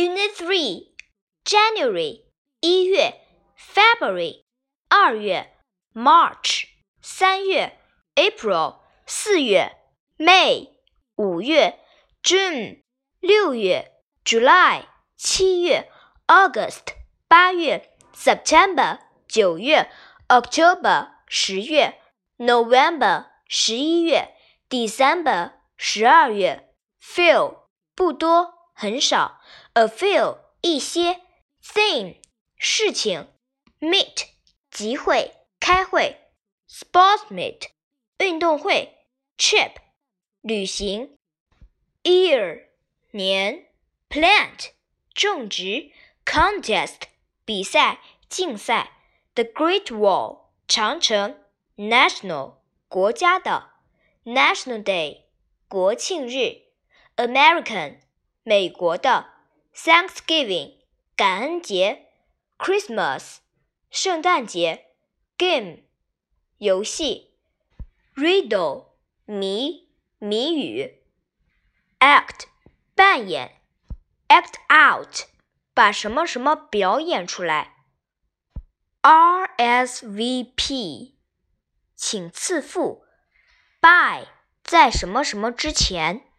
Unit Three January 一月，February 二月，March 三月，April 四月，May 五月，June 六月，July 七月，August 八月，September 九月，October 十月，November 十一月，December 十二月，Few 不多很少，a few 一些，thing 事情，meet 集会开会，sports meet 运动会，trip 旅行，year 年，plant 种植，contest 比赛竞赛，the Great Wall 长城，national 国家的，National Day 国庆日，American 美国的，Thanksgiving 感恩节，Christmas 圣诞节，Game 游戏，Riddle 谜谜语，Act 扮演，Act out 把什么什么表演出来，RSVP 请赐付，By 在什么什么之前。